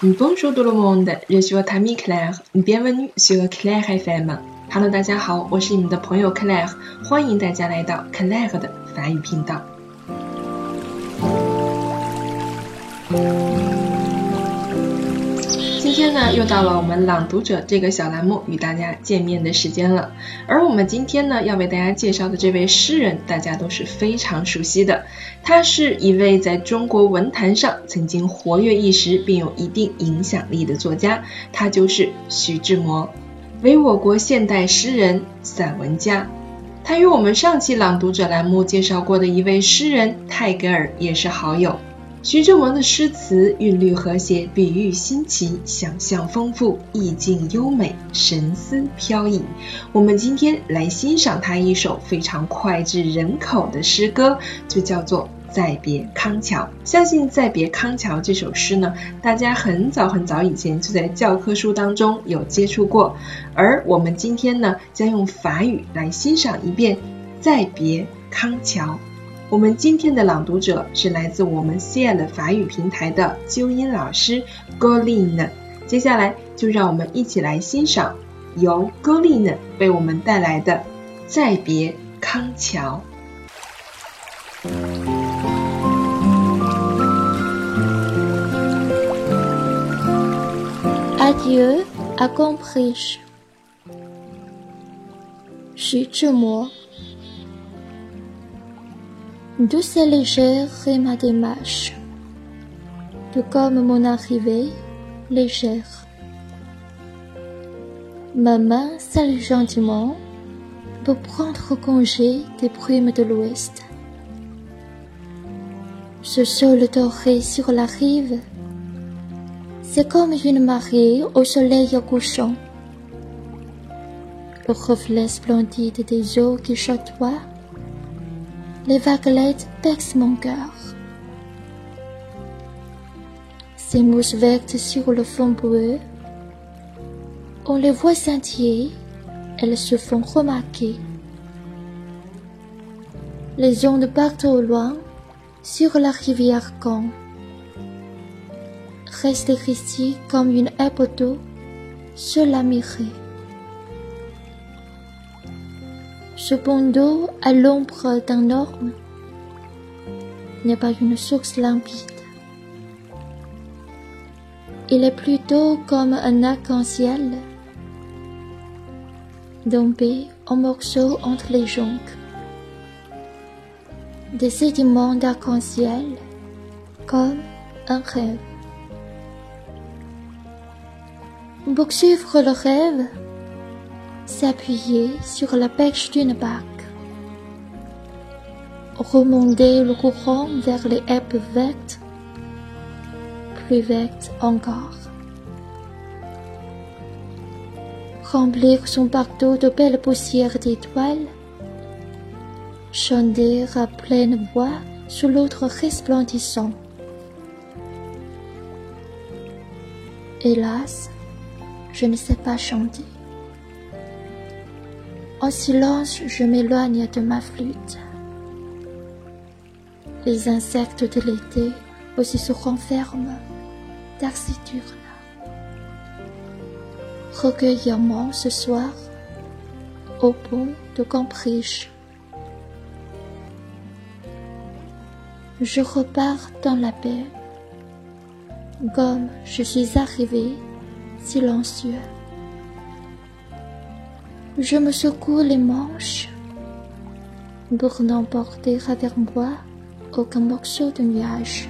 Bonjour tout le monde, je suis votre amie Claire. Bienvenue sur Claire FM. Hello，大家好，我是你们的朋友 Claire，欢迎大家来到 Claire 的法语频道。今天呢，又到了我们朗读者这个小栏目与大家见面的时间了。而我们今天呢，要为大家介绍的这位诗人，大家都是非常熟悉的。他是一位在中国文坛上曾经活跃一时，并有一定影响力的作家，他就是徐志摩，为我国现代诗人、散文家。他与我们上期朗读者栏目介绍过的一位诗人泰戈尔也是好友。徐志摩的诗词韵律和谐，比喻新奇，想象丰富，意境优美，神思飘逸。我们今天来欣赏他一首非常脍炙人口的诗歌，就叫做《再别康桥》。相信《再别康桥》这首诗呢，大家很早很早以前就在教科书当中有接触过。而我们今天呢，将用法语来欣赏一遍《再别康桥》。我们今天的朗读者是来自我们 CL 法语平台的纠音老师 Goline。接下来就让我们一起来欣赏由 Goline 为我们带来的《再别康桥》。Adieu à Compris，徐志摩。Douce et légère est ma démarche, tout comme mon arrivée légère. Ma main salue gentiment pour prendre congé des brumes de l'ouest. Ce sol doré sur la rive, c'est comme une marée au soleil couchant. Le reflet splendide des eaux qui chatoient les vaguelettes percent mon cœur. Ces mousses vertes sur le fond bleu, on les voit scintiller, elles se font remarquer. Les ondes partent au loin sur la rivière Caen. Reste ici comme une herbe d'eau sur la. Ce d'eau à l'ombre d'un orme n'est pas une source limpide. Il est plutôt comme un arc-en-ciel, tombé en morceaux entre les joncs. Des sédiments d'arc-en-ciel, comme un rêve. Pour suivre le rêve, s'appuyer sur la pêche d'une barque, remonter le courant vers les herbes vertes, plus vertes encore, remplir son bateau de belles poussières d'étoiles, chanter à pleine voix sous l'autre resplendissant. Hélas, je ne sais pas chanter. En silence, je m'éloigne de ma flûte. Les insectes de l'été aussi se renferment taciturnes. Recueillement ce soir au pont de Campriche. Je repars dans la paix, comme je suis arrivé silencieux. Je me secoue les manches pour n'emporter avec moi aucun morceau de nuage.